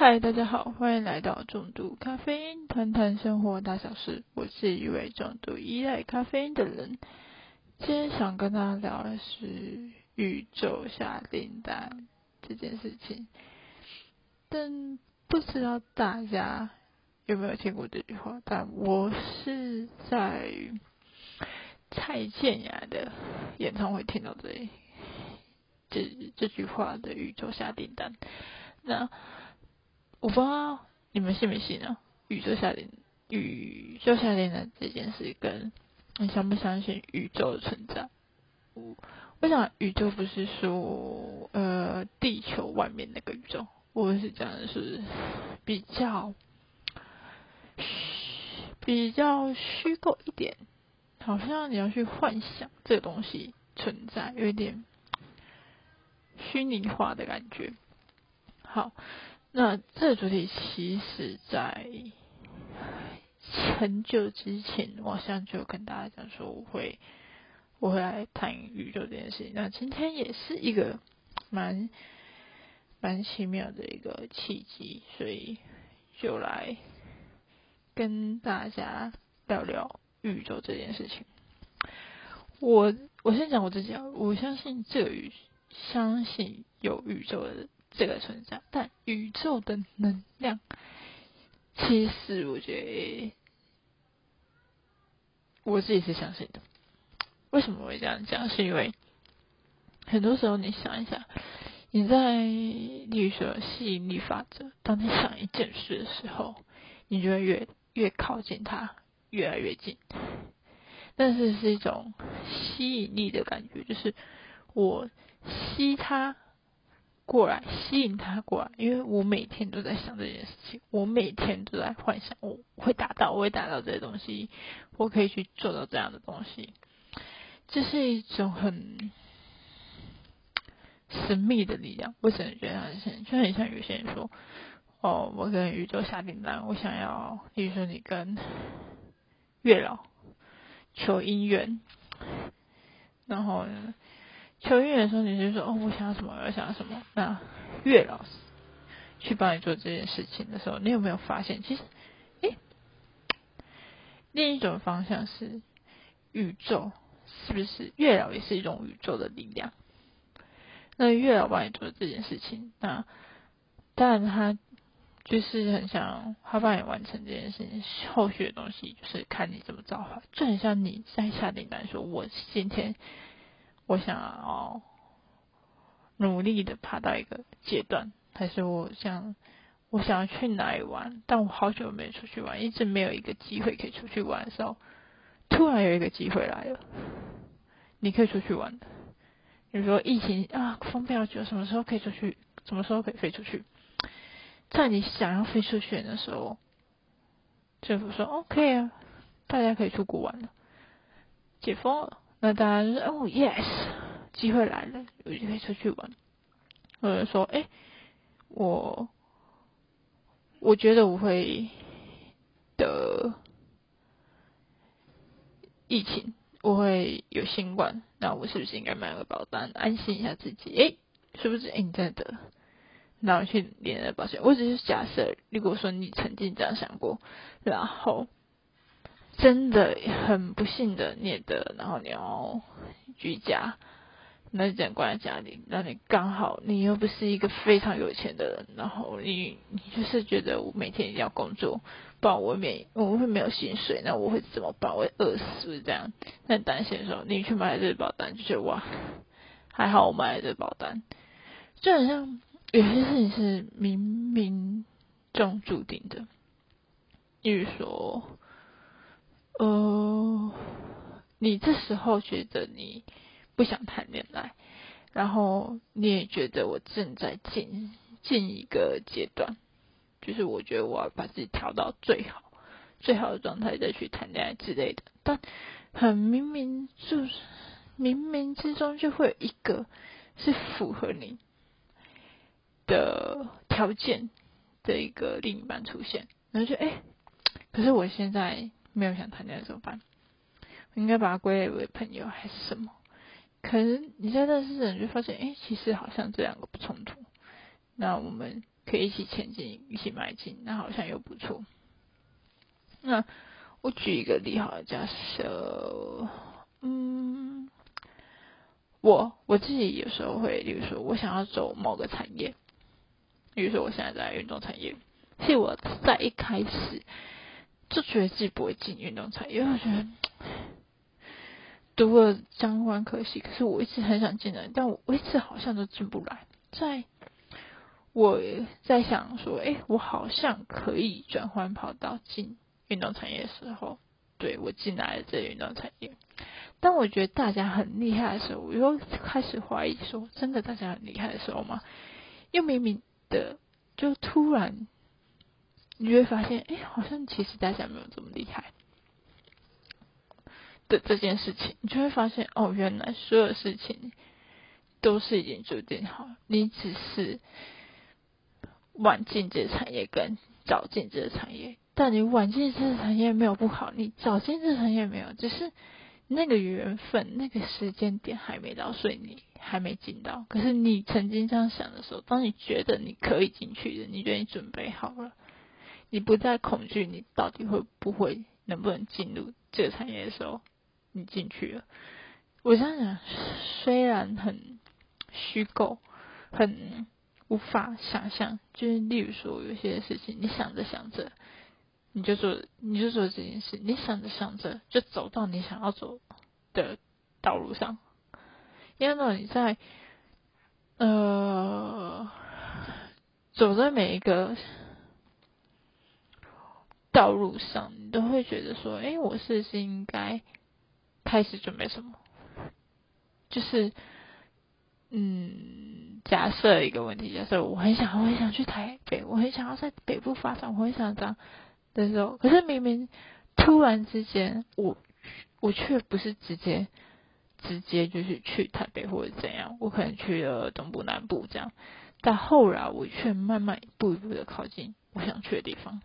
嗨，大家好，欢迎来到重度咖啡因，谈谈生活大小事。我是一位重度依赖咖啡因的人。今天想跟大家聊的是宇宙下订单这件事情，但不知道大家有没有听过这句话？但我是在蔡健雅的演唱会听到这这这句话的宇宙下订单。那我不知道你们信不信啊？宇宙下订宇宙下订单这件事，跟你相不相信宇宙的存在？我我想宇宙不是说呃地球外面那个宇宙，我是讲的是比较虚比较虚构一点，好像你要去幻想这个东西存在，有一点虚拟化的感觉。好，那这个主题其实在很久之前，我好像就跟大家讲说，我会我会来谈宇宙这件事情。那今天也是一个蛮蛮奇妙的一个契机，所以就来跟大家聊聊宇宙这件事情。我我先讲我自己啊，我相信这个宇，相信有宇宙的。这个存在，但宇宙的能量，其实我觉得我自己是相信的。为什么会这样讲？是因为很多时候你想一想，你在例如说吸引力法则，当你想一件事的时候，你就会越越靠近它，越来越近。但是是一种吸引力的感觉，就是我吸它。过来吸引他过来，因为我每天都在想这件事情，我每天都在幻想我会达到，我会达到这些东西，我可以去做到这样的东西，这是一种很神秘的力量。我只能觉得很神，就很像有些人说，哦，我跟宇宙下订单，我想要，比如说你跟月老求姻缘，然后呢？求姻缘的时候，你就说哦，我想要什么，我想要什么。那月老师去帮你做这件事情的时候，你有没有发现，其实，诶，另一种方向是宇宙，是不是？月老也是一种宇宙的力量。那月老帮你做这件事情，那当然他就是很想他帮你完成这件事情，后续的东西就是看你怎么造化，就很像你在下订单说，我今天。我想要努力的爬到一个阶段，还是我想我想要去哪里玩？但我好久没出去玩，一直没有一个机会可以出去玩的时候，突然有一个机会来了，你可以出去玩的。比如说疫情啊，封闭好久，什么时候可以出去？什么时候可以飞出去？在你想要飞出去的时候，政府说 OK 啊，大家可以出国玩了，解封了。那大家就是哦，yes，机会来了，我就可以出去玩。或者说，哎，我我觉得我会得疫情，我会有新冠，那我是不是应该买个保单，安心一下自己？哎，是不是？哎，你真的？那我去连了保险。我只是假设，如果说你曾经这样想过，然后。真的很不幸的，你的，然后你要居家，那只能关在家里。那你刚好你又不是一个非常有钱的人，然后你你就是觉得我每天一定要工作，不然我没我会没有薪水，那我会怎么办？我会饿死这样。那担心的时候，你去买这保单，就觉得哇，还好我买了这保单。就好像有些事情是冥冥中注定的，例如说。呃，你这时候觉得你不想谈恋爱，然后你也觉得我正在进进一个阶段，就是我觉得我要把自己调到最好最好的状态再去谈恋爱之类的。但很明明就是冥冥之中就会有一个是符合你的条件的一个另一半出现，然后就哎，可是我现在。没有想谈恋爱怎么办？我应该把它归类为朋友还是什么？可能你在认识人就发现，哎，其实好像这两个不冲突。那我们可以一起前进，一起迈进，那好像又不错。那我举一个例好了，假设，嗯，我我自己有时候会，比如说我想要走某个产业，比如说我现在在运动产业，其实我在一开始就觉得自己不会进运动产业，因为我觉得读了相关科系，可是我一直很想进来，但我我一直好像都进不来。在我在想说，哎，我好像可以转换跑道进运动产业的时候，对我进来了这运动产业。当我觉得大家很厉害的时候，我又开始怀疑说，真的大家很厉害的时候吗？又明明的，就突然你就会发现，哎，好像其实大家没有这么厉害的这件事情，你就会发现，哦，原来所有事情。都是已经注定好，你只是晚进这个产业跟早进这个产业，但你晚进这个产业没有不好，你早进这个产业没有，只是那个缘分、那个时间点还没到，所以你还没进到。可是你曾经这样想的时候，当你觉得你可以进去的，你觉得你准备好了，你不再恐惧你到底会不会、能不能进入这个产业的时候，你进去了。我想想，虽然很。虚构，很无法想象。就是例如说，有些事情，你想着想着，你就做，你就做这件事。你想着想着，就走到你想要走的道路上。因为呢，你在呃走在每一个道路上，你都会觉得说：“哎，我是不是应该开始准备什么？”就是。嗯，假设一个问题，假设我很想，我很想去台北，我很想要在北部发展，我很想这样的时候，可是明明突然之间，我我却不是直接直接就是去台北或者怎样，我可能去了东部、南部这样，但后来我却慢慢一步一步的靠近我想去的地方。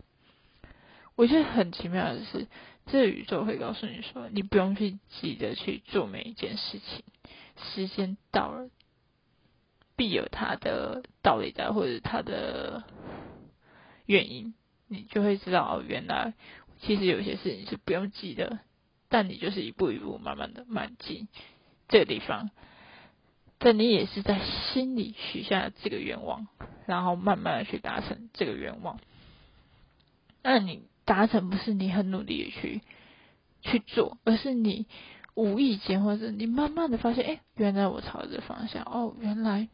我觉得很奇妙的是，这个宇宙会告诉你说，你不用去急着去做每一件事情，时间到了。必有它的道理在，或者它的原因，你就会知道哦，原来其实有些事情是不用急的，但你就是一步一步慢慢的迈进这个地方，但你也是在心里许下这个愿望，然后慢慢的去达成这个愿望。那你达成不是你很努力的去去做，而是你无意间或者你慢慢的发现，哎，原来我朝着方向，哦，原来。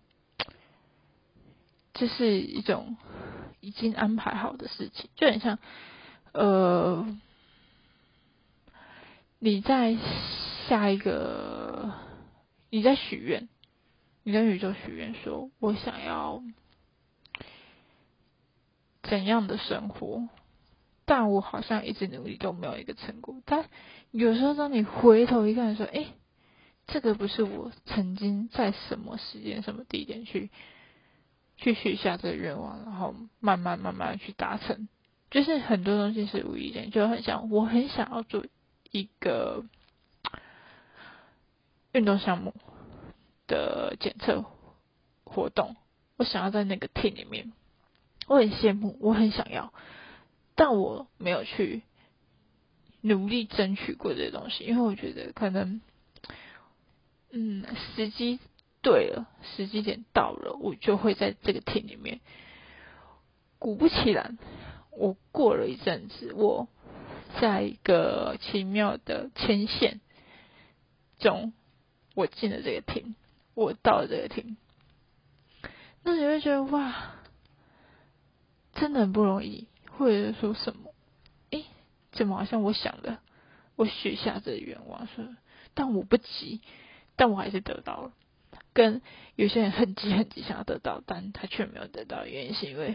这是一种已经安排好的事情，就很像，呃，你在下一个，你在许愿，你跟宇宙许愿说，我想要怎样的生活，但我好像一直努力都没有一个成果。但有时候当你回头一看，说，哎，这个不是我曾经在什么时间、什么地点去。去许下这个愿望，然后慢慢慢慢去达成，就是很多东西是无意间，就很想我很想要做一个运动项目的检测活动，我想要在那个 team 里面，我很羡慕，我很想要，但我没有去努力争取过这些东西，因为我觉得可能，嗯，时机。对了，时机点到了，我就会在这个厅里面。果不其然，我过了一阵子，我在一个奇妙的牵线中，我进了这个厅，我到了这个厅。那你会觉得哇，真的很不容易，或者说什么？诶，怎么好像我想的，我许下这愿望是，但我不急，但我还是得到了。跟有些人很急很急想要得到，但他却没有得到，原因是因为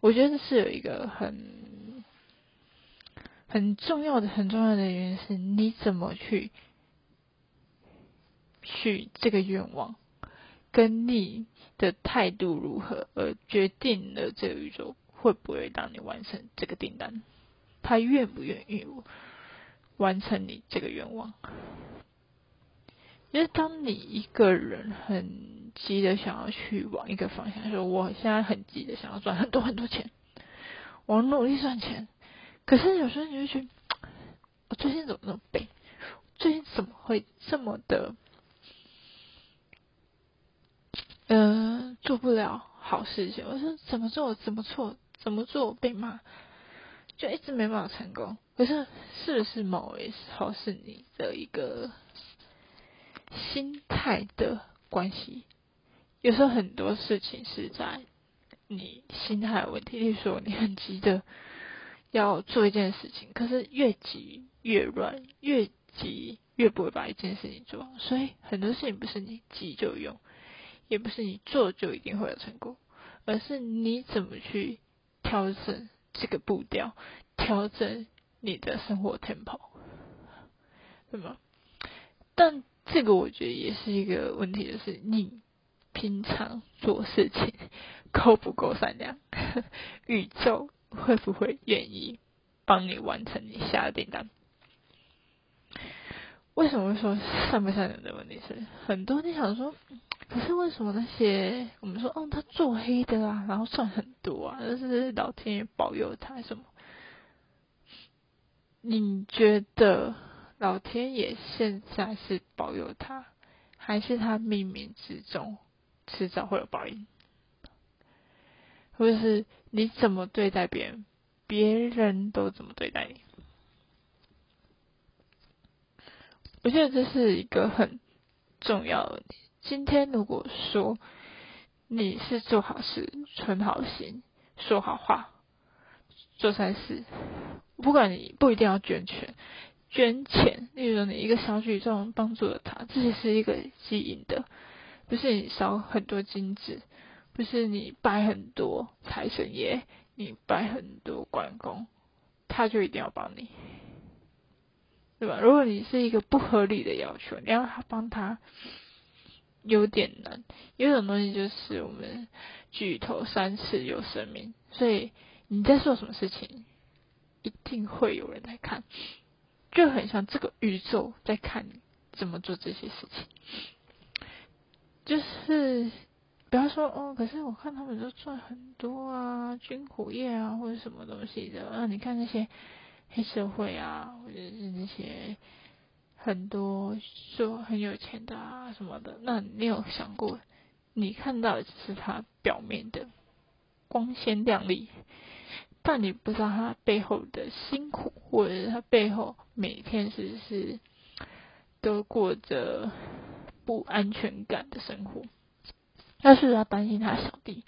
我觉得是有一个很很重要的、很重要的原因是，你怎么去去这个愿望，跟你的态度如何，而决定了这个宇宙会不会让你完成这个订单，他愿不愿意完成你这个愿望。因为当你一个人很急的想要去往一个方向，说我现在很急的想要赚很多很多钱，我努力赚钱，可是有时候你会觉得，我最近怎么那么背？最近怎么会这么的，呃，做不了好事情？我说怎么做怎么错，怎么做被骂，就一直没办法成功。可是是不是某一时候是你的一个？心态的关系，有时候很多事情是在你心态的问题。例如说，你很急的要做一件事情，可是越急越乱，越急越不会把一件事情做好。所以很多事情不是你急就用，也不是你做就一定会有成功，而是你怎么去调整这个步调，调整你的生活 tempo，对吗？但这个我觉得也是一个问题，就是你平常做事情够不够善良？宇宙会不会愿意帮你完成你下的订单？为什么说善不善良的问题？是很多你想说，可是为什么那些我们说，哦，他做黑的啊，然后赚很多啊，那是老天爷保佑他什么？你觉得？老天爷现在是保佑他，还是他冥冥之中迟早会有报应？或者是你怎么对待别人，别人都怎么对待你？我觉得这是一个很重要的。今天如果说你是做好事、存好心、说好话、做善事，不管你不一定要捐钱。捐钱，例如你一个小举动帮助了他，这也是一个基因的，不是你烧很多金子，不是你拜很多财神爷，你拜很多关公，他就一定要帮你，对吧？如果你是一个不合理的要求，你要他帮他，有点难。有种东西就是我们举头三尺有神明，所以你在做什么事情，一定会有人在看。就很像这个宇宙在看你怎么做这些事情，就是不要说哦，可是我看他们都赚很多啊，军火业啊或者什么东西的啊，你看那些黑社会啊，或者是那些很多说很有钱的啊什么的，那你有想过，你看到的只是他表面的光鲜亮丽。但你不知道他背后的辛苦，或者是他背后每天是不是都过着不安全感的生活？他是要担心他小弟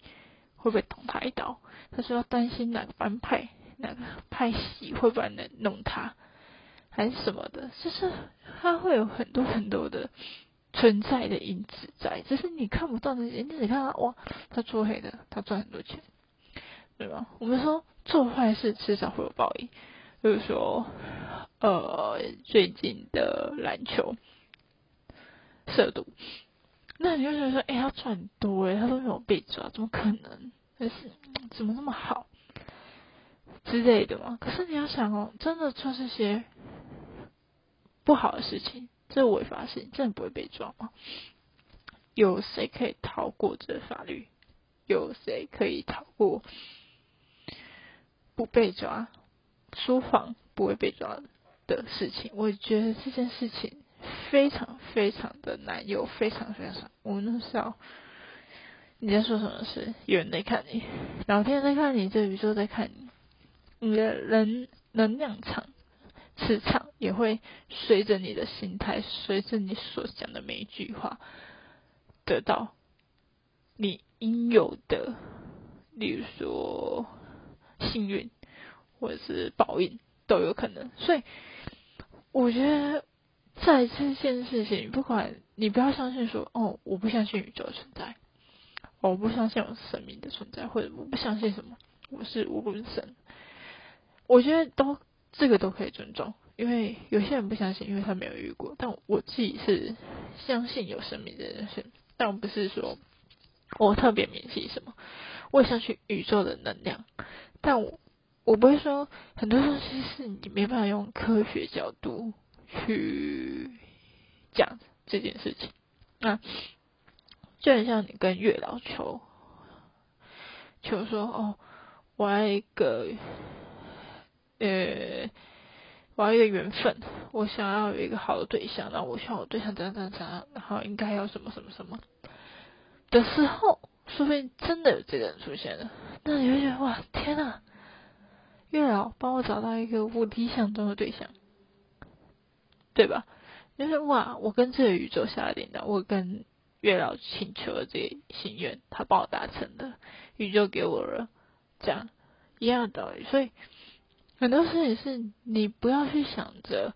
会不会捅他一刀？他是要担心哪个反派、哪个派系会不会能弄他，还是什么的？就是他会有很多很多的存在的因子在，只是你看不到那些。你只看到哇，他做黑的，他赚很多钱。对吧？我们说做坏事迟早会有报应，比如说，呃，最近的篮球涉毒，那你就觉得说，哎，他赚很多，哎，他都没有被抓，怎么可能？可是怎么那么好之类的嘛？可是你要想哦，真的做这些不好的事情，这违法的事情，真的不会被抓吗？有谁可以逃过这法律？有谁可以逃过？不被抓，书房不会被抓的事情，我觉得这件事情非常非常的难，有非常非常，我们那时候你在说什么事？有人在看你，老天在看你，这宇宙在看你，你的人能量场、磁场也会随着你的心态，随着你所讲的每一句话，得到你应有的，例如说。幸运或者是报应都有可能，所以我觉得在这件事情，不管你不要相信说哦，我不相信宇宙存在，我不相信有神明的存在，或者我不相信什么，我是无论神，我觉得都这个都可以尊重，因为有些人不相信，因为他没有遇过，但我自己是相信有神明的人，但我不是说我特别迷信什么，我也相信宇宙的能量。但我我不会说很多东西是你没办法用科学角度去讲，这件事情。那就很像你跟月老求求说哦，我爱一个呃，我要一个缘分，我想要有一个好的对象，然后我希望我对象怎样怎样怎样，然后应该要什么什么什么的时候，说不定真的有这个人出现了，那你会觉得哇，天呐！月老帮我找到一个我理想中的对象，对吧？就是哇，我跟这个宇宙下订单，我跟月老请求了这个心愿，他帮我达成的，宇宙给我了，这样一样的道理。所以很多事情是你不要去想着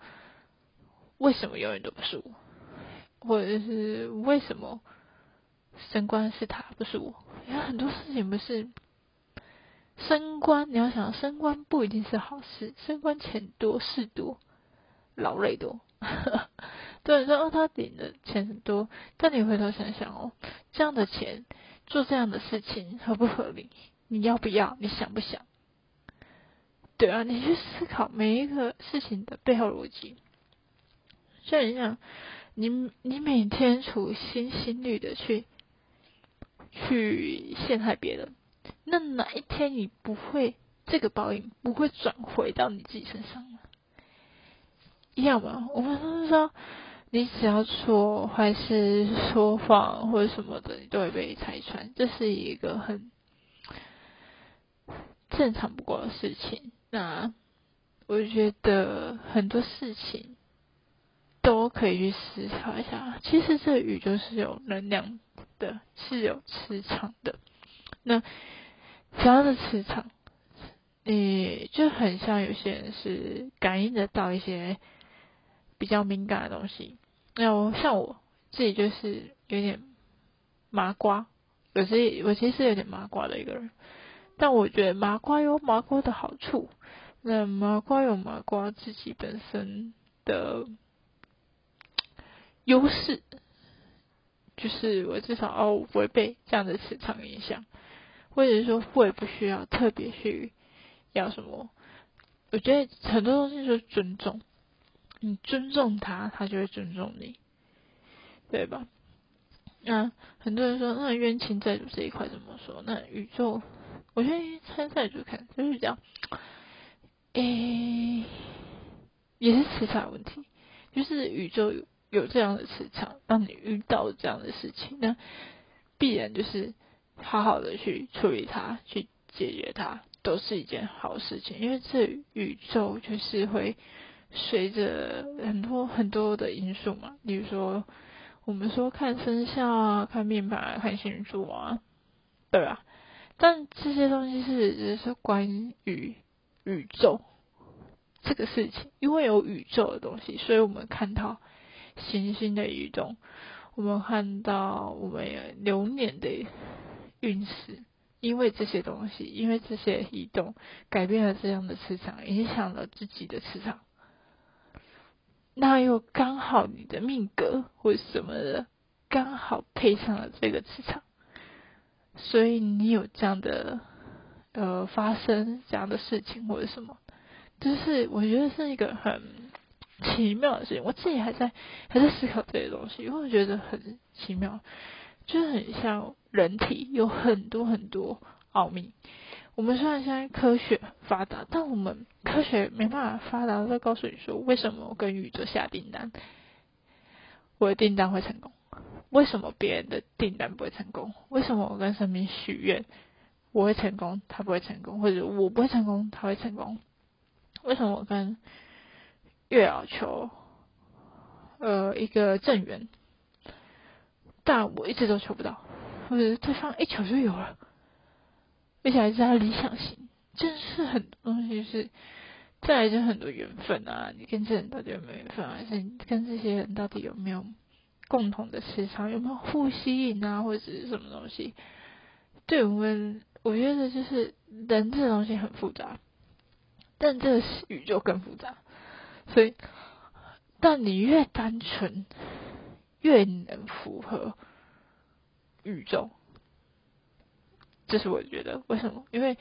为什么永远都不是我，或者是为什么升官是他不是我，因为很多事情不是。升官，你要想升官不一定是好事，升官钱多事多，劳累多。对，说哦，他领的钱很多，但你回头想想哦，这样的钱做这样的事情合不合理？你要不要？你想不想？对啊，你去思考每一个事情的背后逻辑。像你想，你你每天处心积虑的去去陷害别人。那哪一天你不会这个报应不会转回到你自己身上吗？一样吗？我们都是说，你只要说坏事、说谎或者什么的，你都会被拆穿，这是一个很正常不过的事情。那我觉得很多事情都可以去思考一下。其实这宇宙是有能量的，是有磁场的。那这样的磁场，你就很像有些人是感应得到一些比较敏感的东西。那我像我自己就是有点麻瓜，有时我其实有点麻瓜的一个人。但我觉得麻瓜有麻瓜的好处，那麻瓜有麻瓜自己本身的优势，就是我至少哦不会被这样的磁场影响。或者说，我也不需要特别去要什么。我觉得很多东西就是尊重，你尊重他，他就会尊重你，对吧？那很多人说，那冤亲债主这一块怎么说？那宇宙，我觉得参赛主看就是这样，诶，也是磁场问题，就是宇宙有这样的磁场，让你遇到这样的事情，那必然就是。好好的去处理它，去解决它，都是一件好事情。因为这宇宙就是会随着很多很多的因素嘛，比如说我们说看生肖啊，看命盘啊，看星座啊，对吧？但这些东西是只是关于宇宙这个事情，因为有宇宙的东西，所以我们看到行星的移动，我们看到我们流年的。运势，因为这些东西，因为这些移动，改变了这样的磁场，影响了自己的磁场，那又刚好你的命格或什么的，刚好配上了这个磁场，所以你有这样的呃发生这样的事情或者什么，就是我觉得是一个很奇妙的事情，我自己还在还在思考这些东西，因为我觉得很奇妙。就是很像人体有很多很多奥秘。我们虽然现在科学发达，但我们科学没办法发达，在告诉你说为什么我跟宇宙下订单，我的订单会成功？为什么别人的订单不会成功？为什么我跟神明许愿我会成功，他不会成功，或者我不会成功，他会成功？为什么我跟月老求呃一个正缘？但我一直都求不到，或者对方一求就有了，而且还是他理想型，真是很多东西是，再来就很多缘分啊，你跟这人到底有没有缘分，还是你跟这些人到底有没有共同的磁场，有没有互吸引啊，或者是什么东西？对我们，我觉得就是人这东西很复杂，但这个是宇宙更复杂，所以，但你越单纯。越能符合宇宙，这是我觉得为什么？因为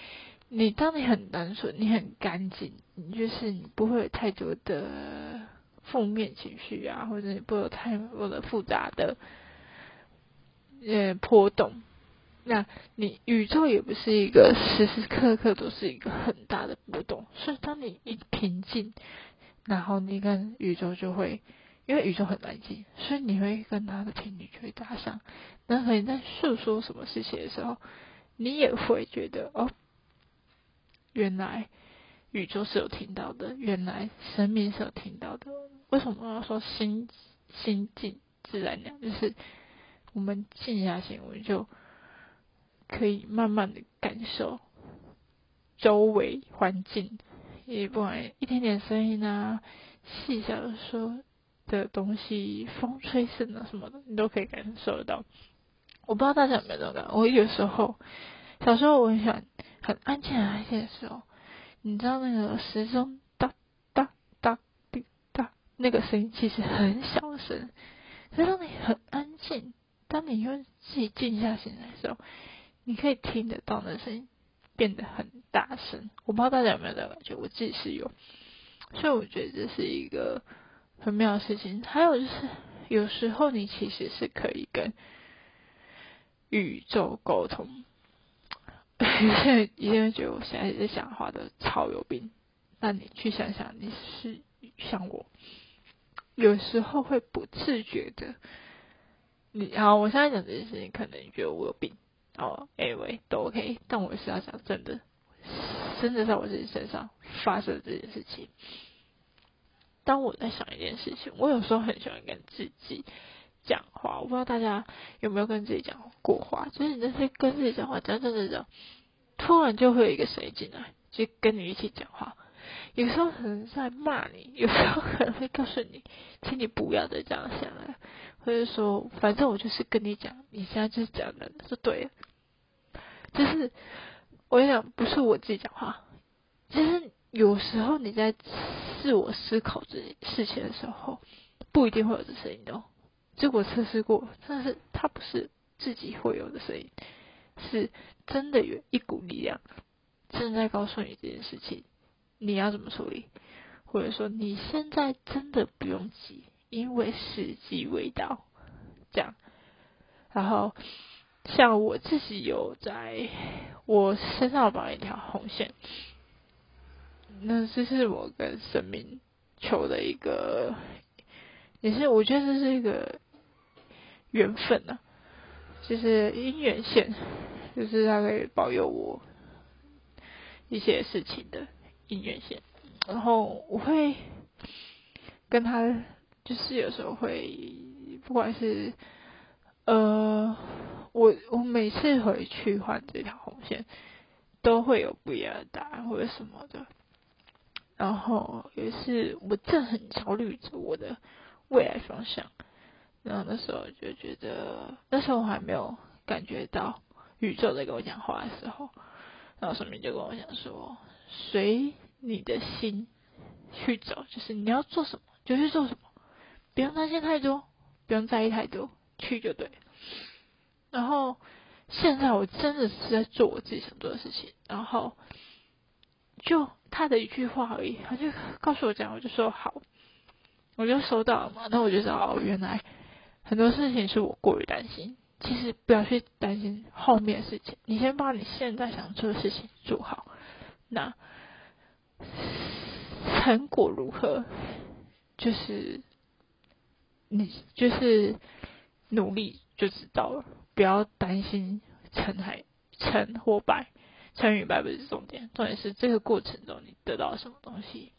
你当你很单纯，你很干净，你就是你不会有太多的负面情绪啊，或者你不有太多的复杂的呃波动。那你宇宙也不是一个时时刻刻都是一个很大的波动，所以当你一平静，然后你跟宇宙就会，因为宇宙很安静，所以你会跟他的频率就会搭上。那可能在诉说什么事情的时候，你也会觉得哦，原来宇宙是有听到的，原来生命是有听到的。为什么要说心心静自然凉？就是我们静下心，我们就。可以慢慢的感受周围环境，也不管一点点声音啊，细小的说的东西，风吹声啊什么的，你都可以感受得到。我不知道大家有没有这种感觉？我有时候小时候我很喜欢很安静安静的时候，你知道那个时钟哒哒哒滴哒那个声音其实很小声，可是当你很安静，当你又自己静下心来的时候。你可以听得到那声音变得很大声，我不知道大家有没有这个感觉，我自己是有，所以我觉得这是一个很妙的事情。还有就是，有时候你其实是可以跟宇宙沟通。有些人一定会觉得我现在在讲话的超有病，那你去想想，你是像我，有时候会不自觉的，你好，我现在讲这件事情，可能你觉得我有病。哦，anyway 都 OK，但我是要讲真的，真的在我自己身上发生这件事情。当我在想一件事情，我有时候很喜欢跟自己讲话。我不知道大家有没有跟自己讲过话，就是你那些跟自己讲话，讲讲讲讲，突然就会有一个声音进来，就跟你一起讲话。有时候可能在骂你，有时候可能会告诉你，请你不要再这样想了。或者说，反正我就是跟你讲，你现在就是这样的，是对的。就是我跟你讲，不是我自己讲话。其实有时候你在自我思考这件事情的时候，不一定会有这声音的。结果测试过，但是它不是自己会有的声音，是真的有一股力量正在告诉你这件事情，你要怎么处理，或者说你现在真的不用急。因为时机未到，这样，然后像我自己有在我身上绑一条红线，那这是我跟神明求的一个，也是我觉得这是一个缘分呢，就是姻缘线，就是它可以保佑我一些事情的姻缘线，然后我会跟他。就是有时候会，不管是呃，我我每次回去换这条红线，都会有不一样的答案或者什么的。然后也是我正很焦虑着我的未来方向。然后那时候就觉得，那时候我还没有感觉到宇宙在跟我讲话的时候，然后上面就跟我讲说，随你的心去走，就是你要做什么就去做什么。不用担心太多，不用在意太多，去就对。然后现在我真的是在做我自己想做的事情，然后就他的一句话而已，他就告诉我讲，我就说好，我就收到了嘛。那我就知道，原来很多事情是我过于担心。其实不要去担心后面的事情，你先把你现在想做的事情做好。那成果如何，就是。你就是努力就知道了，不要担心成还成或败，成与败不是重点，重点是这个过程中你得到什么东西。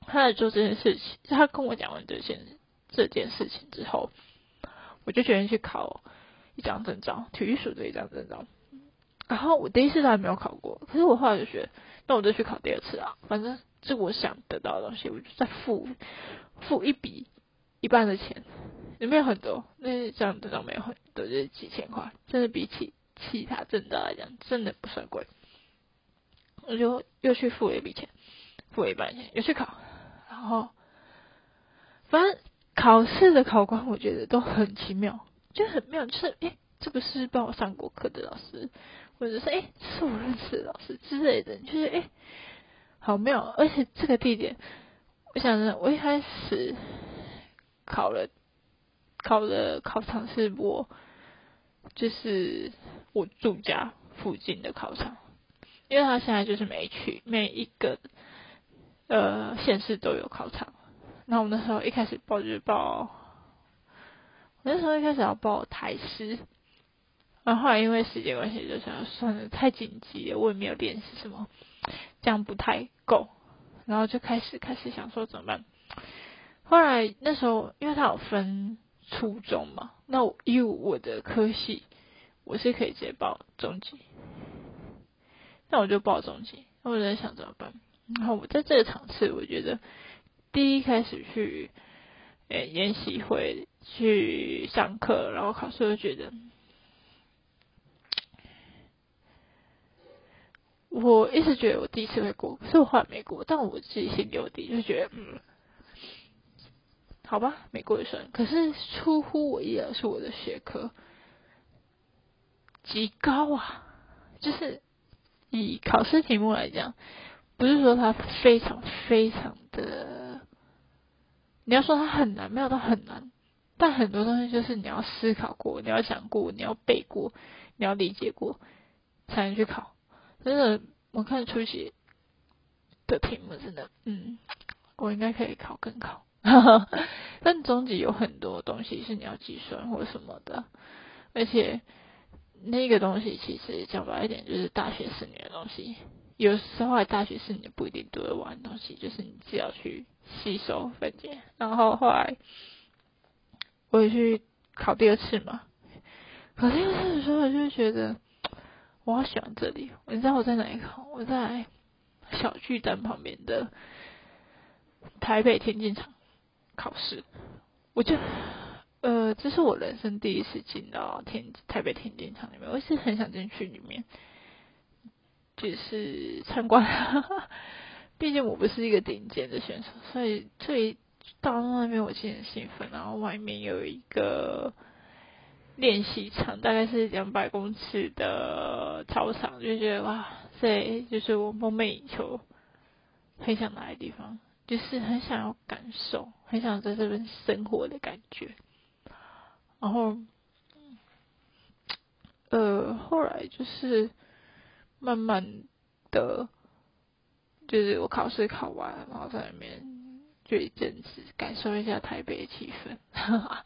他在做这件事情，他跟我讲完这件这件事情之后，我就决定去考一张证照，体育署的一张证照。然后我第一次都还没有考过，可是我后来就觉得，那我就去考第二次啊，反正这我想得到的东西，我就再付付一笔。一半的钱也没有很多，那这样证照没有很多，就是几千块，真的比起其他证照来讲，真的不算贵。我就又去付了一笔钱，付了一半钱，又去考，然后反正考试的考官我觉得都很奇妙，就很妙，就是诶，这个是帮我上过课的老师，或者是诶，是我认识的老师之类的，就是诶，好妙，而且这个地点。我想着，我一开始考了考的考场是我就是我住家附近的考场，因为他现在就是每去每一个呃县市都有考场。那我那时候一开始报就是报，那时候一开始要报台师，然后后来因为时间关系就想算了，太紧急了，我也没有练习什么，这样不太够。然后就开始开始想说怎么办。后来那时候，因为他有分初中嘛，那我因为我的科系，我是可以直接报中级，那我就报中级。我在想怎么办。然后我在这个场次，我觉得第一开始去诶研习会去上课，然后考试，就觉得。我一直觉得我第一次会过，可是我后来没过，但我自己心里有底，就觉得嗯，好吧，没过就算。可是出乎我意料是我的学科极高啊，就是以考试题目来讲，不是说它非常非常的，你要说它很难，没有它很难，但很多东西就是你要思考过，你要想过，你要背过，你要理解过，才能去考。真的，我看初级的题目真的，嗯，我应该可以考更考。但中级有很多东西是你要计算或什么的，而且那个东西其实讲白一点就是大学四年的东西，有时候大学四年不一定读得完的东西，就是你只要去吸收分解。然后后来我也去考第二次嘛，考第二次的时候我就觉得。我好喜欢这里，你知道我在哪里考？我在小巨蛋旁边的台北田径场考试。我就呃，这是我人生第一次进到田台北田径场里面，我是很想进去里面，就是参观。毕竟我不是一个顶尖的选手，所以所以到那边我其实很兴奋。然后外面有一个。练习场大概是两百公尺的操场，就觉得哇塞，就是我梦寐以求、很想来的地方，就是很想要感受，很想在这边生活的感觉。然后，呃，后来就是慢慢的，就是我考试考完，然后在里面就一阵子感受一下台北的气氛。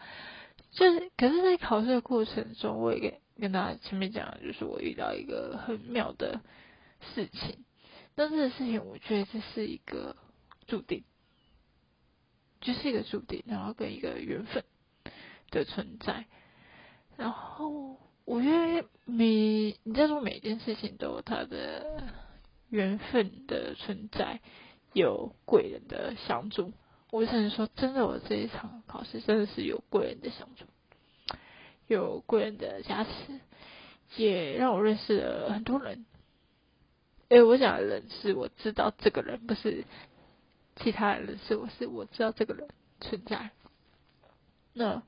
就是，可是，在考试的过程中，我也跟跟大家前面讲，就是我遇到一个很妙的事情。那这个事情，我觉得这是一个注定，就是一个注定，然后跟一个缘分的存在。然后，我觉得每你在做每件事情都有它的缘分的存在，有贵人的相助。我只能说，真的，我这一场考试真的是有贵人的相助，有贵人的加持，也让我认识了很多人。哎，我讲认识我知道这个人，不是其他人是我是我知道这个人存在。那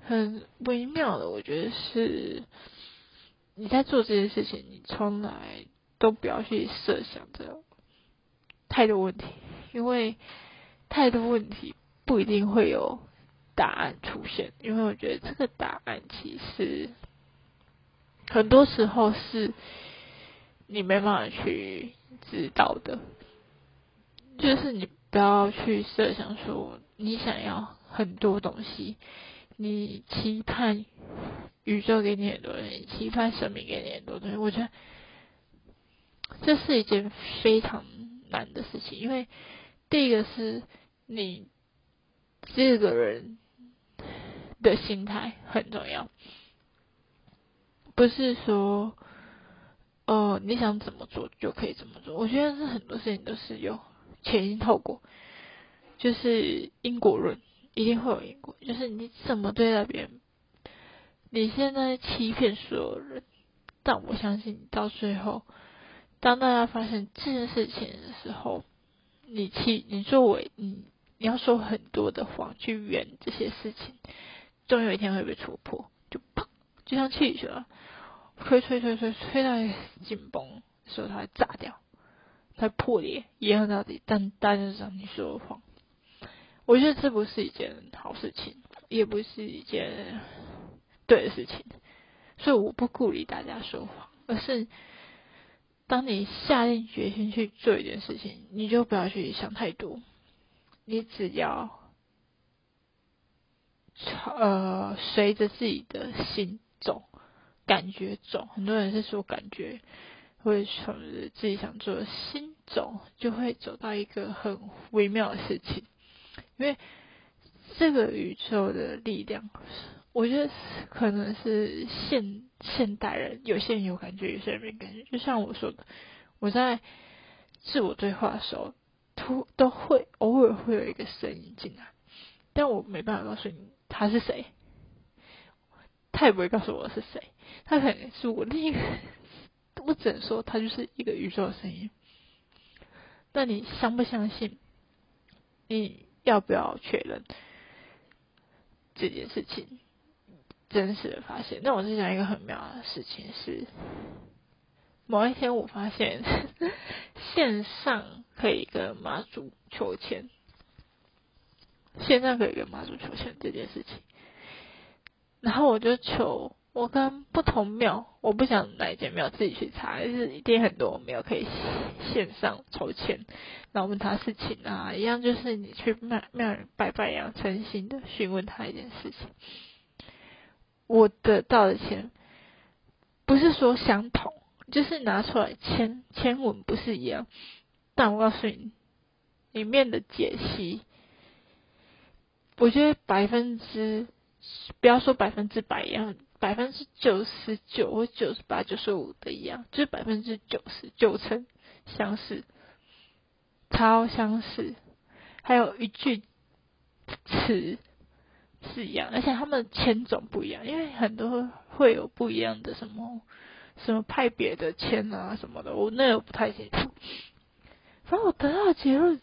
很微妙的，我觉得是你在做这件事情，你从来都不要去设想着太多问题，因为。太多问题不一定会有答案出现，因为我觉得这个答案其实很多时候是你没办法去知道的。就是你不要去设想说你想要很多东西，你期盼宇宙给你很多东西，期盼神明给你很多东西。我觉得这是一件非常难的事情，因为第一个是。你这个人的心态很重要，不是说，呃，你想怎么做就可以怎么做。我觉得是很多事情都是有前因后果，就是因果论，一定会有因果。就是你怎么对待别人，你现在欺骗所有人，但我相信你到最后，当大家发现这件事情的时候，你欺，你作为你。你要说很多的谎去圆这些事情，总有一天会被戳破，就砰，就像气球，吹吹吹吹吹到紧绷，时候它会炸掉。它破裂，延合到底，但大家知道你说谎。我觉得这不是一件好事情，也不是一件对的事情，所以我不鼓励大家说谎，而是当你下定决心去做一件事情，你就不要去想太多，你只要呃随着自己的心走，感觉走。很多人是说感觉会从自己想做的心走，就会走到一个很微妙的事情。因为这个宇宙的力量，我觉得可能是现现代人，有些人有感觉，有些人没感觉。就像我说的，我在自我对话的时候，突都会偶尔会有一个声音进来，但我没办法告诉你他是谁，他也不会告诉我是谁，他可能是我另一个，我只能说他就是一个宇宙的声音。那你相不相信？你？要不要确认这件事情真实的发现？那我是讲一个很妙的事情是，某一天我发现线上可以跟妈祖求签，线上可以跟妈祖求签这件事情，然后我就求。我跟不同庙，我不想哪一间庙自己去查，就是一定很多庙可以线上筹钱，然后问他事情啊，一样就是你去庙庙拜拜一样，诚心的询问他一件事情。我得到的钱不是说相同，就是拿出来签签文不是一样，但我告诉你，里面的解析，我觉得百分之不要说百分之百一样。百分之九十九或九十八、九十五的一样，就是百分之九十九成相似，超相似。还有一句词是一样，而且他们签种不一样，因为很多会有不一样的什么什么派别的签啊什么的，我那个不太清楚。反正我得到的结论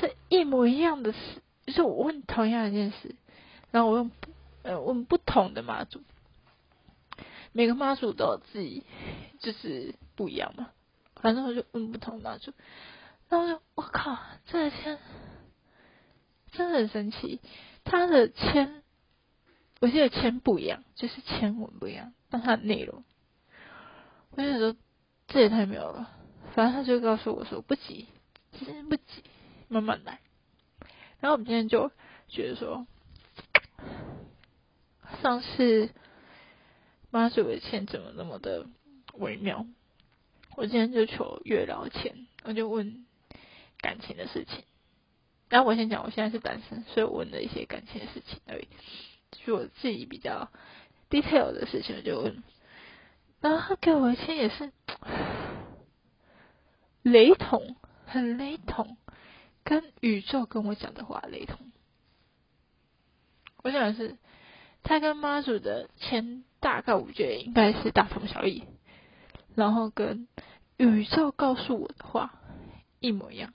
是一模一样的事，就是我问同样一件事，然后我用呃问不同的妈祖。每个妈祖都有自己就是不一样嘛，反正我就问不同妈祖，然后就我靠，这个签真的很神奇，他的签，我记得签不一样，就是签文不一样，但它的内容，我就说这也太妙了，反正他就告诉我说不急，真不急，慢慢来。然后我们今天就觉得说，上次。妈祖的签怎么那么的微妙？我今天就求月老签，我就问感情的事情。然后我先讲，我现在是单身，所以我问了一些感情的事情而已，就是我自己比较 detail 的事情，就问。然后他给我的签也是雷同，很雷同，跟宇宙跟我讲的话雷同。我想的是，他跟妈祖的签。大概我觉得应该是大同小异，然后跟宇宙告诉我的话一模一样。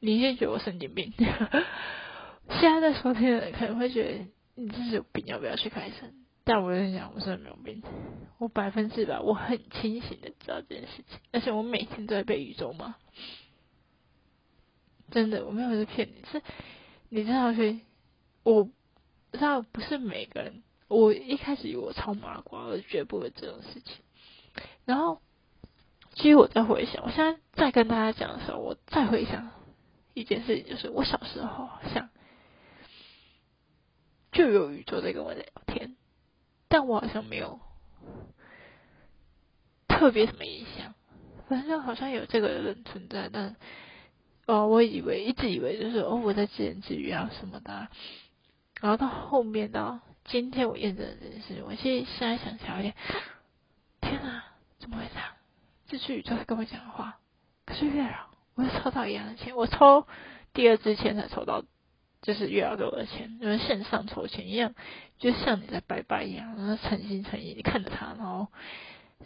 你先觉得我神经病？现在在收听的人可能会觉得你自己有病，要不要去开声？但我跟你讲，我真的没有病，我百分之百，我很清醒的知道这件事情，而且我每天都在被宇宙骂。真的，我没有在骗你，是你知道，去，我知道不是每个人。我一开始以为我超麻瓜，我绝不会这种事情。然后，其实我在回想，我现在在跟大家讲的时候，我再回想一件事情，就是我小时候好像就有宇宙在跟我聊天，但我好像没有特别什么印象。反正好像有这个人存在，但哦，我以为一直以为就是哦，我在自言自语啊什么的。然后到后面到。今天我验证了这件事情，我其实现在想起来，天哪，怎么会这样？这是宇宙在跟我讲话。可是月老，我抽到一样的钱，我抽第二支签才抽到，就是月老给我的钱，就是线上抽钱一样，就像你在拜拜一样，然后诚心诚意，你看着他，然后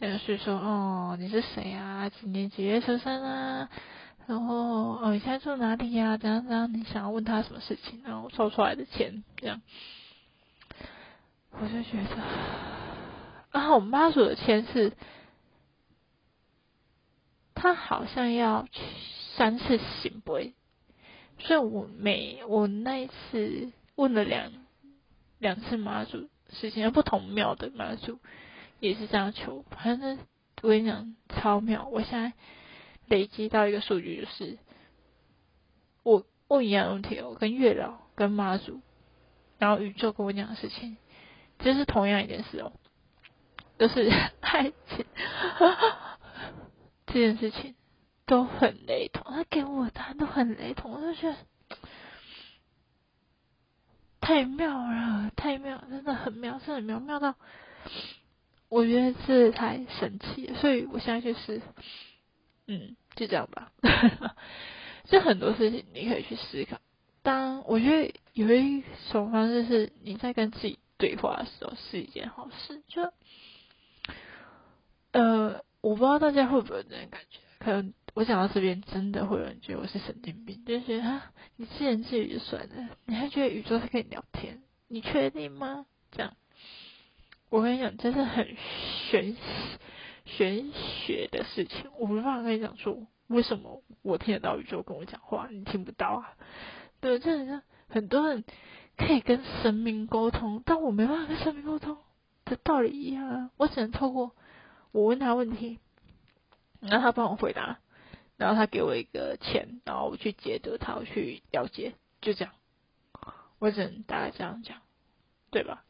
就是说，哦，你是谁啊？几年几月出生啊？然后，哦，你现在住哪里呀？怎样怎样？你想要问他什么事情？然后抽出来的钱这样。我就觉得，然后我妈祖的签是，他好像要去三次行不？所以我每我那一次问了两两次妈祖事情，不同庙的妈祖也是这样求，反正我跟你讲超妙。我现在累积到一个数据，就是我问一样问题，我跟月老、跟妈祖，然后宇宙跟我讲的事情，这是同样一件事哦，就是 爱情 这件事情。都很雷同，他给我答案都很雷同，我就觉得 太妙了，太妙，真的很妙，是很妙，妙到我觉得这太神奇，所以我现在就是，嗯，就这样吧。就很多事情你可以去思考。当我觉得有一种方式是你在跟自己对话的时候是一件好事，就呃，我不知道大家会不会有这种感觉，可能。我讲到这边，真的会有人觉得我是神经病，就觉得啊，你自言自语就算了，你还觉得宇宙在跟你聊天，你确定吗？这样，我跟你讲，这是很玄玄学的事情，我没办法跟你讲说为什么我听得到宇宙跟我讲话，你听不到啊？对，就很像很多人可以跟神明沟通，但我没办法跟神明沟通的道理一样啊，我只能透过我问他问题，让他帮我回答。然后他给我一个钱，然后我去解读他，我去了解，就这样。我只能大概这样讲，对吧？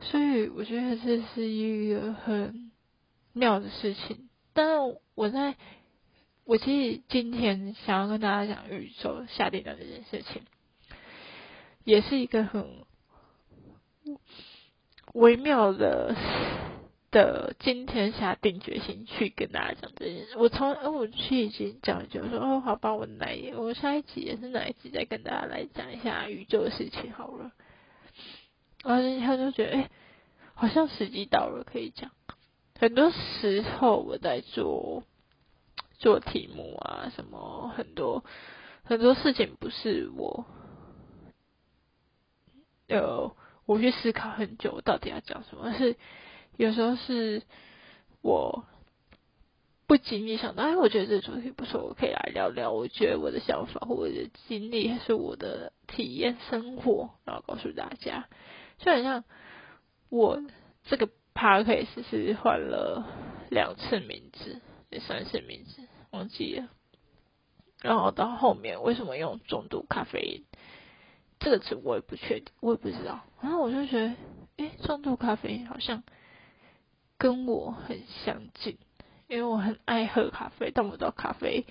所以我觉得这是一个很妙的事情。但是我在，我其实今天想要跟大家讲宇宙下订单这件事情，也是一个很微妙的。的今天下定决心去跟大家讲这件事，我从我去已经讲就说哦，好吧，我来，我下一集也是哪一集再跟大家来讲一下宇宙的事情好了。然后他就觉得，哎，好像时机到了，可以讲。很多时候我在做做题目啊，什么很多很多事情不是我，呃，我去思考很久，到底要讲什么，是。有时候是我不经意想到，哎，我觉得这主题不错，我可以来聊聊。我觉得我的想法或者经历，还是我的体验生活，然后告诉大家。就好像我这个 p a r k 是换了两次名字，第三次名字忘记了。然后到后面为什么用重度咖啡因这个词，我也不确定，我也不知道。然后我就觉得，哎，重度咖啡因好像。跟我很相近，因为我很爱喝咖啡，但我知道咖啡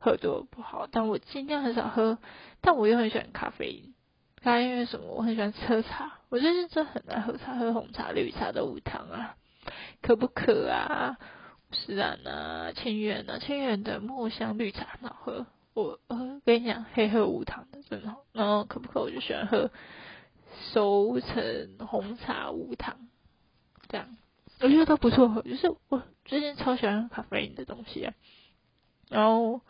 喝多了不好，但我尽量很少喝，但我又很喜欢咖啡因。咖啡因为什么？我很喜欢喝茶，我最近真的很爱喝茶，喝红茶、绿茶的无糖啊，可不可啊？是然啊，清远啊，清远的墨香绿茶很好喝。我呃跟你讲，黑喝无糖的真好。然后可不可我就喜欢喝熟成红茶无糖，这样。我觉得都不错，就是我最近超喜欢咖啡因的东西啊。然后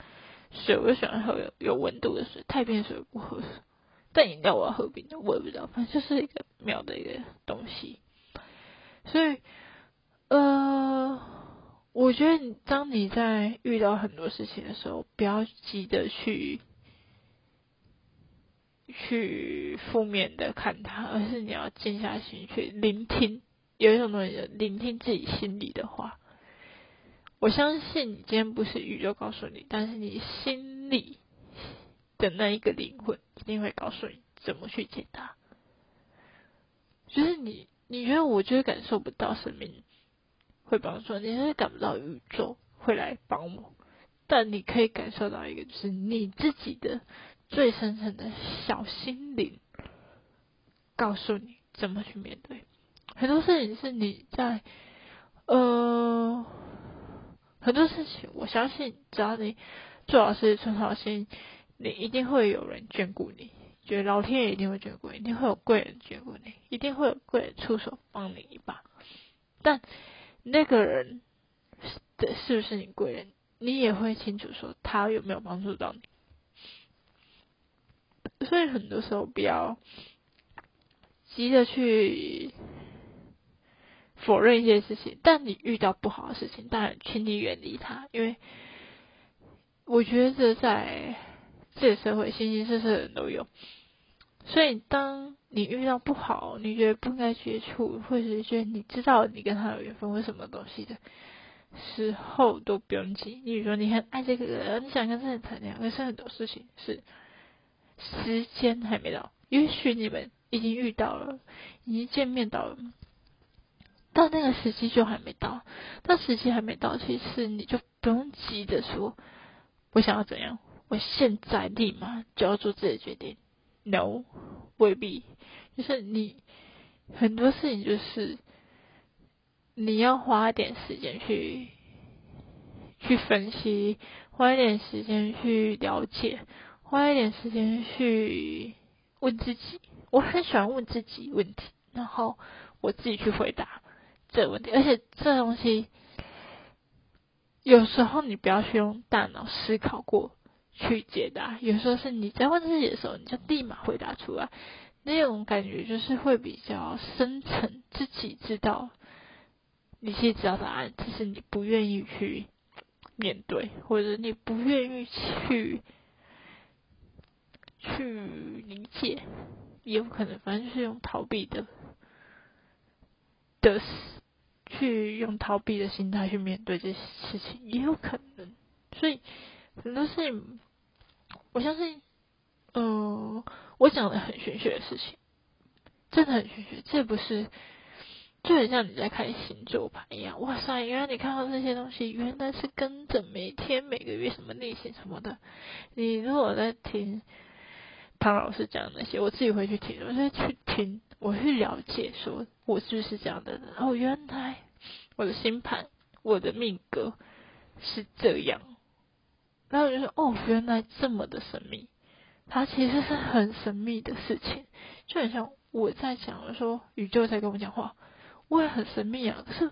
水我喜欢喝有有温度的水，太冰水不喝。但饮料我要喝冰的，我也不知道，反正就是一个妙的一个东西。所以，呃，我觉得你当你在遇到很多事情的时候，不要急着去去负面的看它，而是你要静下心去聆听。有一种东西，聆听自己心里的话。我相信你今天不是宇宙告诉你，但是你心里的那一个灵魂一定会告诉你怎么去解答。就是你，你觉得我就是感受不到生命会帮助你，是感不到宇宙会来帮我，但你可以感受到一个，就是你自己的最深层的小心灵告诉你怎么去面对。很多事情是你在，呃，很多事情，我相信只要你做好事、存好心，你一定会有人眷顾你，觉得老天爷一定会眷顾你，一定会有贵人眷顾你，一定会有贵人出手帮你一把。但那个人的是不是你贵人，你也会清楚说他有没有帮助到你。所以很多时候不要急着去。否认一些事情。但你遇到不好的事情，当然请你远离它，因为我觉得这在这个社会，形形色色的人都有。所以，当你遇到不好，你觉得不应该接触，或者是觉得你知道你跟他有缘分或什么东西的时候，都不用急。你比如说，你很爱这个人，你想跟这个人谈恋爱，可是很多事情是时间还没到。也许你们已经遇到了，已经见面到了，到那个时机就还没到。到时机还没到，其实你就不用急着说，我想要怎样，我现在立马就要做自己的决定。No，未必。就是你很多事情，就是你要花一点时间去去分析，花一点时间去了解，花一点时间去问自己。我很喜欢问自己问题，然后我自己去回答这个问题。而且这东西有时候你不要去用大脑思考过。去解答，有时候是你在问自己的时候，你就立马回答出来，那种感觉就是会比较深层，自己知道，你其实知道答案，只是你不愿意去面对，或者你不愿意去去理解，也有可能，反正就是用逃避的的，去用逃避的心态去面对这些事情，也有可能，所以很多事情。我相信，嗯，我讲的很玄学的事情，真的很玄学。这不是就很像你在看星座盘一样。哇塞，原来你看到这些东西，原来是跟着每天每个月什么逆行什么的。你如果在听唐老师讲那些，我自己会去听，我就去听，我去了解，说我是不是这样的人。哦，原来我的星盘，我的命格是这样。然后就说：“哦，原来这么的神秘，它其实是很神秘的事情，就很像我在讲说宇宙在跟我讲话，我也很神秘啊。可是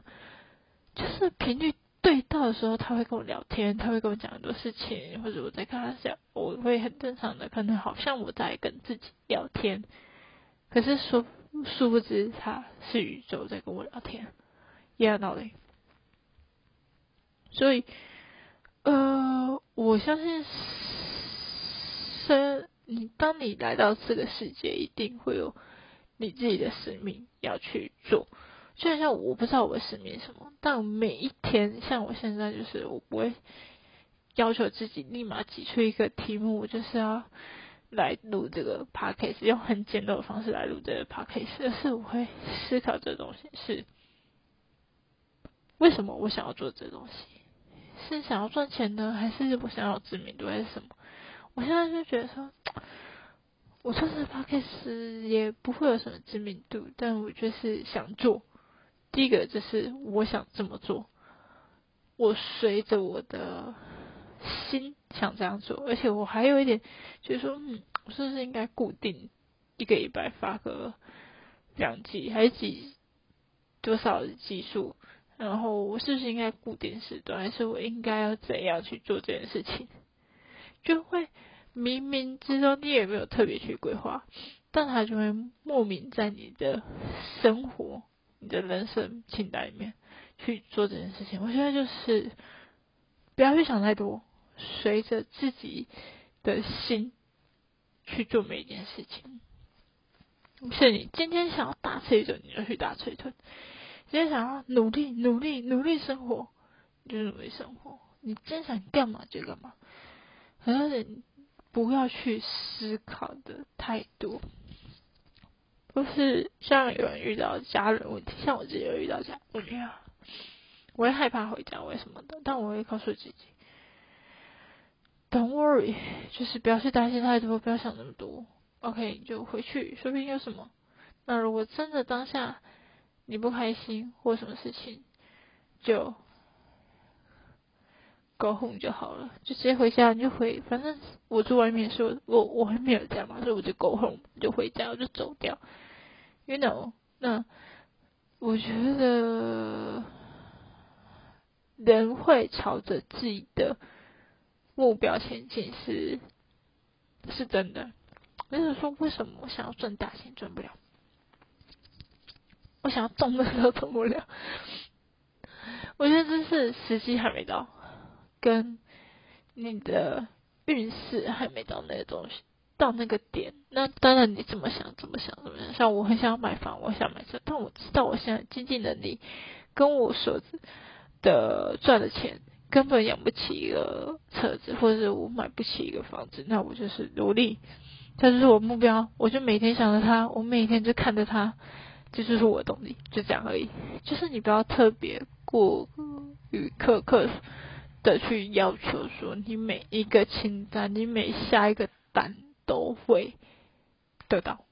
就是频率对到的时候，他会跟我聊天，他会跟我讲很多事情，或者我在跟他讲，我会很正常的，可能好像我在跟自己聊天，可是殊殊不知他是宇宙在跟我聊天，一样道理。所以。”呃，我相信生你，当你来到这个世界，一定会有你自己的使命要去做。就像我不知道我的使命什么，但每一天，像我现在就是，我不会要求自己立马挤出一个题目，我就是要来录这个 podcast，用很简陋的方式来录这个 podcast，而是我会思考这东西是为什么我想要做这东西。是想要赚钱呢，还是我想要知名度，还是什么？我现在就觉得说，我做这 podcast 也不会有什么知名度，但我就是想做。第一个就是我想这么做，我随着我的心想这样做，而且我还有一点就是说，嗯，我是不是应该固定一个礼拜发个两集，还是几多少集数？然后我是不是应该固定时段，还是我应该要怎样去做这件事情？就会冥冥之中你也没有特别去规划，但他就会莫名在你的生活、你的人生清单里面去做这件事情。我现在就是不要去想太多，随着自己的心去做每一件事情。是你今天想要大吃一顿，你就去大吃一顿。今天想要努力努力努力生活，就努力生活。你今天想干嘛就干嘛，很多人不要去思考的太多。不是像有人遇到家人问题，像我自己有遇到家人问题啊，我会害怕回家，为什么的？但我会告诉自己，Don't worry，就是不要去担心太多，不要想那么多。OK，就回去，说不定有什么。那如果真的当下。你不开心或什么事情，就 go home 就好了，就直接回家，你就回。反正我住外面，是我我还没有家嘛，所以我就 go home，，就回家，我就走掉。You know，那我觉得人会朝着自己的目标前进是是真的。就是说，为什么我想要赚大钱赚不了？我想要中的时候中不了。我觉得这是时机还没到，跟你的运势还没到那个东西，到那个点。那当然你怎么想怎么想怎么想。像我很想要买房，我想买车，但我知道我现在经济能力跟我所的赚的钱根本养不起一个车子，或者是我买不起一个房子。那我就是努力，这就是我目标。我就每天想着他，我每天就看着他。这就是我的动力，就这样而已。就是你不要特别过于苛刻的去要求说，你每一个清单，你每下一个单都会得到。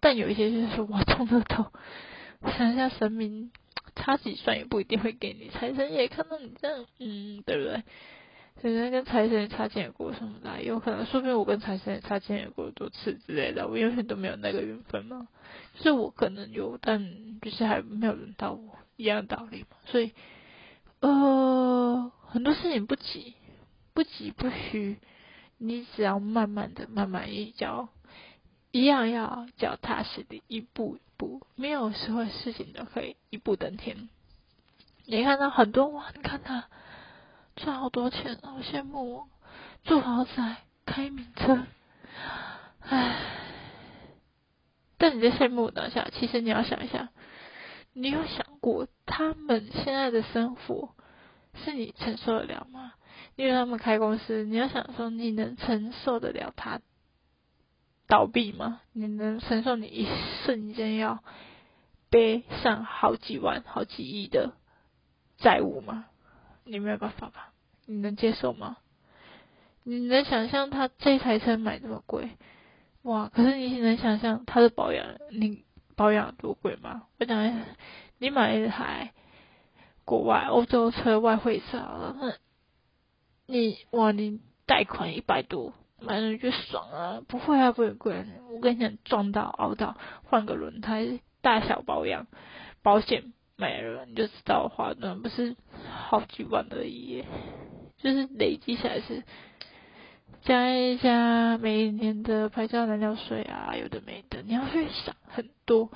但有一些就是，我中了头，想一下神明差几算也不一定会给你，财神爷看到你这样，嗯，对不对？可能跟财神擦肩而过什么的，有可能，说不定我跟财神擦肩而过多次之类的，我永远都没有那个缘分嘛。就是我可能有，但就是还没有轮到我，一样道理嘛。所以，呃，很多事情不急，不急不徐，你只要慢慢的、慢慢一脚，一样要脚踏实地，一步一步，没有时候事情都可以一步登天。你看到很多哇，你看他。赚好多钱，好羡慕哦！住豪宅，开名车，唉。但你在羡慕当下，其实你要想一下，你有想过他们现在的生活是你承受得了吗？因为他们开公司，你要想说你能承受得了他倒闭吗？你能承受你一瞬间要背上好几万、好几亿的债务吗？你没有办法吧？你能接受吗？你能想象他这台车买这么贵？哇！可是你能想象他的保养，你保养多贵吗？我讲，你买一台国外欧洲车外汇车，那你哇，你贷款一百多，买了就爽啊！不会啊，不会贵。我跟你讲，撞到凹到，换个轮胎，大小保养，保险。买了你就知道花的不是好几万而已，就是累积起来是加一加每一年的拍照燃料税啊，有的没的，你要去想很多，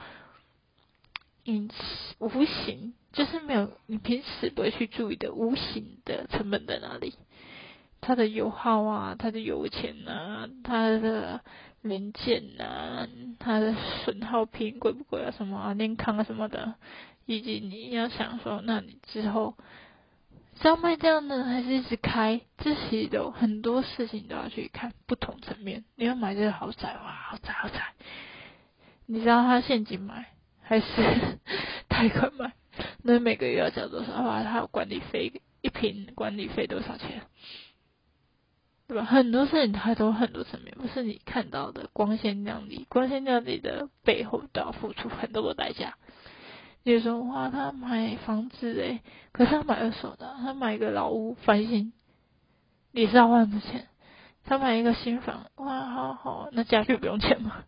嗯，无形就是没有你平时不会去注意的无形的成本在哪里？它的油耗啊，它的油钱啊，它的零件啊，它的损耗品贵不贵啊？什么啊，健康啊什么的。以及你要想说，那你之后是要卖这样的，还是一直开？这些有很多事情都要去看不同层面。你要买这个豪宅哇，豪宅豪宅，你知道他现金买还是贷款买？那每个月要交多少？哇，他有管理费，一平管理费多少钱？对吧？很多事情它都很多层面，不是你看到的光鲜亮丽，光鲜亮丽的背后都要付出很多的代价。比如说，哇，他买房子诶，可是他买二手的，他买一个老屋翻新，也是要万的钱。他买一个新房，哇，好好，那家具不用钱吗？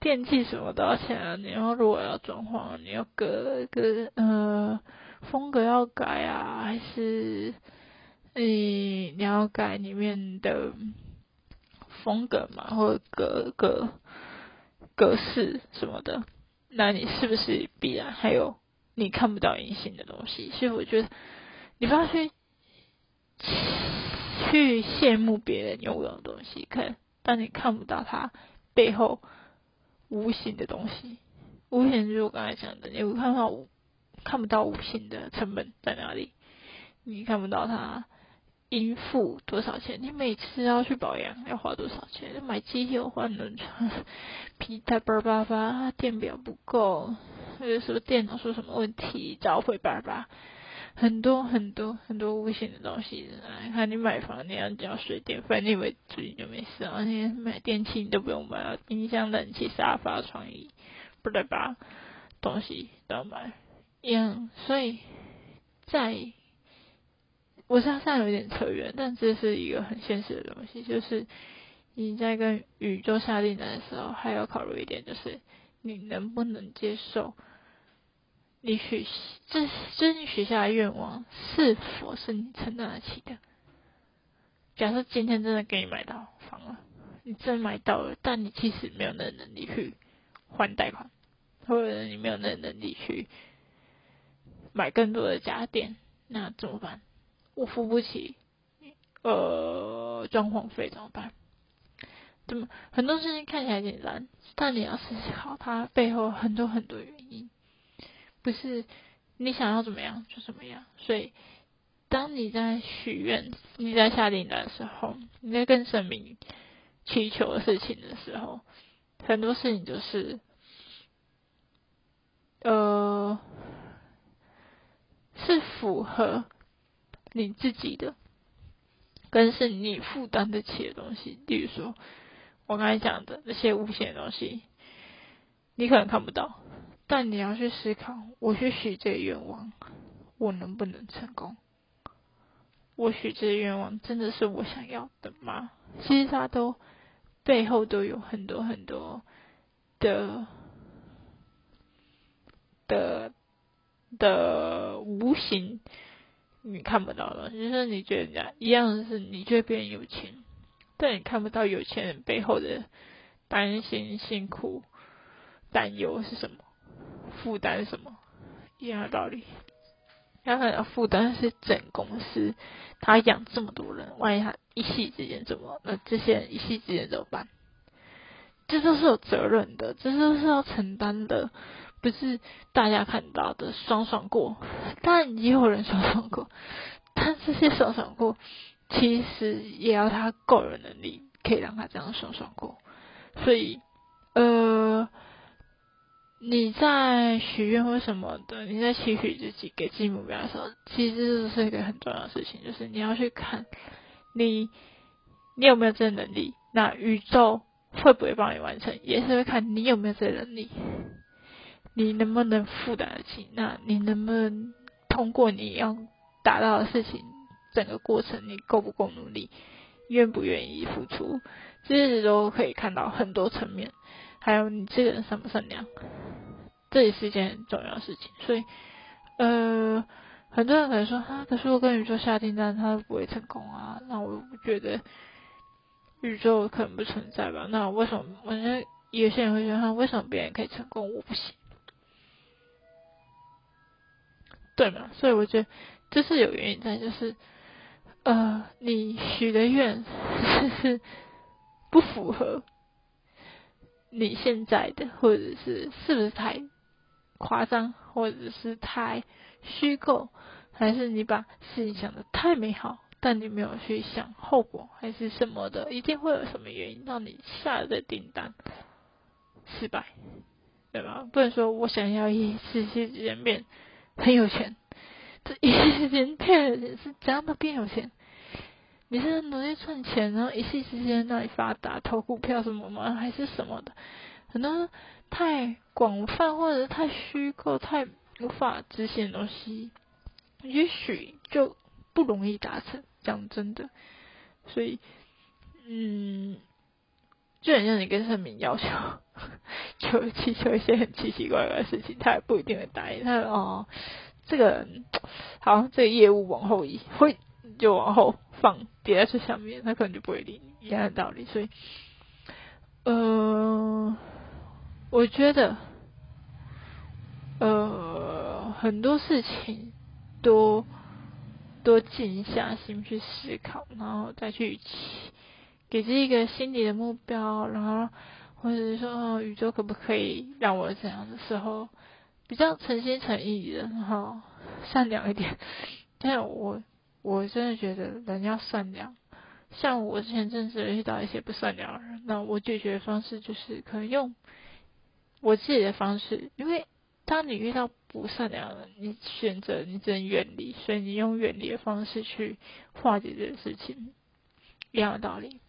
电器什么都要钱啊！你要如果要装潢，你要隔隔呃风格要改啊，还是你要改里面的风格嘛，或者格格格式什么的。那你是不是必然还有你看不到隐形的东西？所以我觉得你不要去去羡慕别人拥有的东西，看，但你看不到它背后无形的东西。无形就是我刚才讲的，你看到看不到无形的成本在哪里？你看不到它。应付多少钱？你每次要去保养要花多少钱？买机油换轮船，皮带叭叭叭，电表不够，或者说电脑出什么问题，找回叭叭，很多很多很多无形的东西。看你买房你要交水电费，你以为自己就没事啊？你买电器你都不用买，冰箱、冷气、沙发、床椅，不对吧？东西都要买一样，所以在。我身上有一点扯远，但这是一个很现实的东西，就是你在跟宇宙下订单的时候，还要考虑一点，就是你能不能接受你许这这你许下的愿望是否是你承担得起的？假设今天真的给你买到房了，你真买到了，但你其实没有那能力去还贷款，或者你没有那能力去买更多的家电，那怎么办？我付不起，呃，装潢费怎么办？怎么很多事情看起来简单，但你要思考它背后很多很多原因，不是你想要怎么样就怎么样。所以，当你在许愿、你在下订单的时候，你在跟神明祈求的事情的时候，很多事情就是，呃，是符合你自己的，跟是你负担得起的东西，例如说。我刚才讲的那些无形的东西，你可能看不到，但你要去思考：我去许这个愿望，我能不能成功？我许这个愿望真的是我想要的吗？其实它都背后都有很多很多的的的无形你看不到的，就是你觉得人家一样是，你觉得别人有钱。但你看不到有钱人背后的担心、辛苦、担忧是什么，负担什么，一样的道理。他可能负担是整公司，他养这么多人，万一他一夕之间怎么，那这些人一夕之间怎么办？这都是有责任的，这都是要承担的，不是大家看到的爽爽过。当然也有人爽爽过，但这些爽爽过。其实也要他个人能力，可以让他这样爽爽过。所以，呃，你在许愿或什么的，你在期许自己给自己目标的时候，其实这是一个很重要的事情，就是你要去看你你有没有这个能力，那宇宙会不会帮你完成，也是会看你有没有这个能力，你能不能负担得起，那你能不能通过你要达到的事情。整个过程你够不够努力，愿不愿意付出，这些都可以看到很多层面。还有你这个人善不善良，这也是一件很重要的事情。所以，呃，很多人可能说，啊，可是我跟宇宙下订单，他不会成功啊。那我觉得宇宙可能不存在吧？那为什么？我觉得有些人会说，为什么别人可以成功，我不行？对嘛？所以我觉得这是有原因在，就是。呃，你许的愿是不符合你现在的，或者是是不是太夸张，或者是太虚构，还是你把事情想的太美好，但你没有去想后果，还是什么的？一定会有什么原因让你下的订单失败，对吧？不能说我想要一次性见面很有钱。这一夕之间骗人是怎样的变有钱？你是努力赚钱，然后一夕之间让你发达，投股票什么吗？还是什么的？很多太广泛或者太虚构、太无法执行的东西，也许就不容易达成。讲真的，所以，嗯，就很像你跟圣明要求，求祈求一些很奇奇怪怪的事情，他也不一定会答应。他：“哦。”这个好，这个业务往后移，会就往后放，叠在最下面，他可能就不会理你，一样的道理。所以，呃，我觉得，呃，很多事情多多静下心去思考，然后再去给自己一个心理的目标，然后或者是说宇宙可不可以让我怎样的时候。比较诚心诚意的，然后善良一点。但我我真的觉得人要善良。像我之前真是遇到一些不善良的人，那我解决方式就是可能用我自己的方式。因为当你遇到不善良的人，你选择你只能远离，所以你用远离的方式去化解这个事情，一样的道理。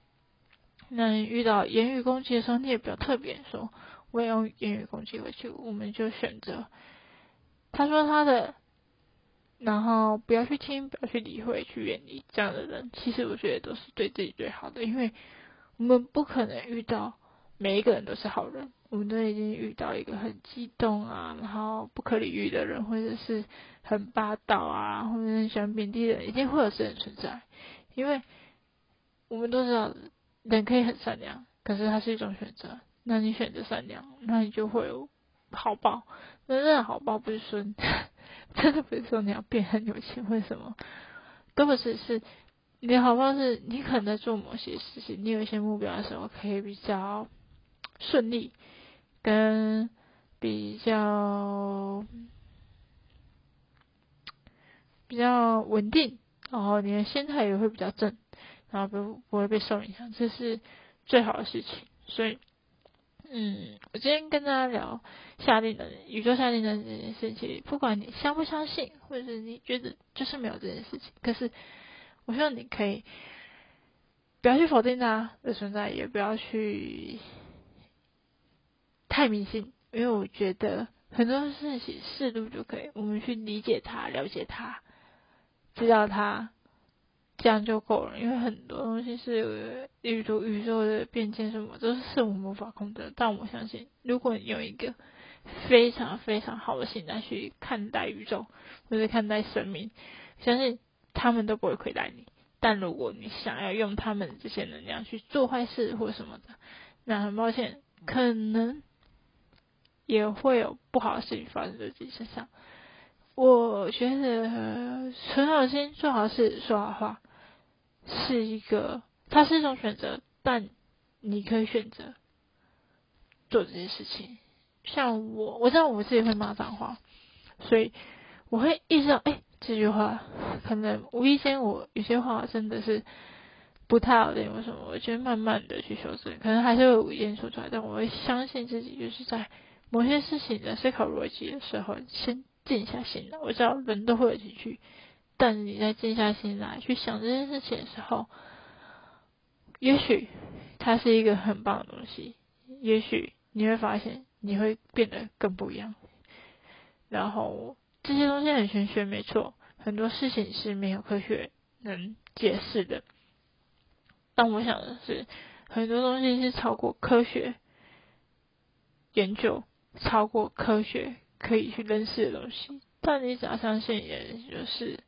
那遇到言语攻击的时候，你也不要特别说。我也用言语攻击回去，我们就选择他说他的，然后不要去听，不要去理会，去远离这样的人。其实我觉得都是对自己最好的，因为我们不可能遇到每一个人都是好人。我们都已经遇到一个很激动啊，然后不可理喻的人，或者是很霸道啊，或者很喜欢贬低的人，一定会有这种存在。因为我们都知道人可以很善良，可是它是一种选择。那你选择善良，那你就会有好报，那真的好报不是说 真的不是说你要变很有钱或什么，都不是是你的好报是你可能在做某些事情，你有一些目标的时候可以比较顺利，跟比较比较稳定，然后你的心态也会比较正，然后不不会被受影响，这是最好的事情，所以。嗯，我今天跟大家聊下定的宇宙下定的这件事情，不管你相不相信，或者是你觉得就是没有这件事情，可是我希望你可以不要去否定它的存在，也不要去太迷信，因为我觉得很多事情适度就可以，我们去理解它、了解它、知道它。这样就够了，因为很多东西是宇宙宇宙的变迁什么，都是我们无法控制。但我相信，如果你有一个非常非常好的心态去看待宇宙或者看待生命，相信他们都不会亏待你。但如果你想要用他们这些能量去做坏事或什么的，那很抱歉，可能也会有不好的事情发生在自己身上。我觉得存好心、做好事、说好话。是一个，它是一种选择，但你可以选择做这些事情。像我，我知道我自己会骂脏话，所以我会意识到，哎，这句话可能无意间我有些话真的是不太好听，为什么？我觉得慢慢的去修正，可能还是会无意间说出来，但我会相信自己，就是在某些事情的思考逻辑的时候，先静下心来。我知道人都会有情绪。但是你在静下心来去想这件事情的时候，也许它是一个很棒的东西，也许你会发现你会变得更不一样。然后这些东西很玄学，没错，很多事情是没有科学能解释的。但我想的是，很多东西是超过科学研究、超过科学可以去认识的东西。但你只要相信，也就是。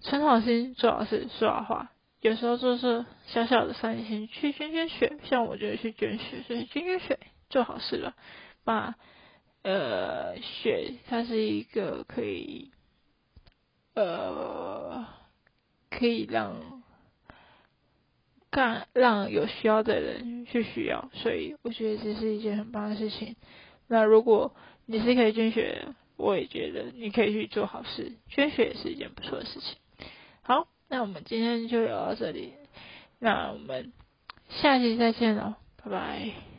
存好心，做好事，说好话。有时候做事小小的善心，去捐捐血，像我觉得去捐血，所以捐捐血，做好事了。把呃血，它是一个可以呃可以让干让有需要的人去需要，所以我觉得这是一件很棒的事情。那如果你是可以捐血，我也觉得你可以去做好事，捐血也是一件不错的事情。好，那我们今天就聊到这里，那我们下期再见喽，拜拜。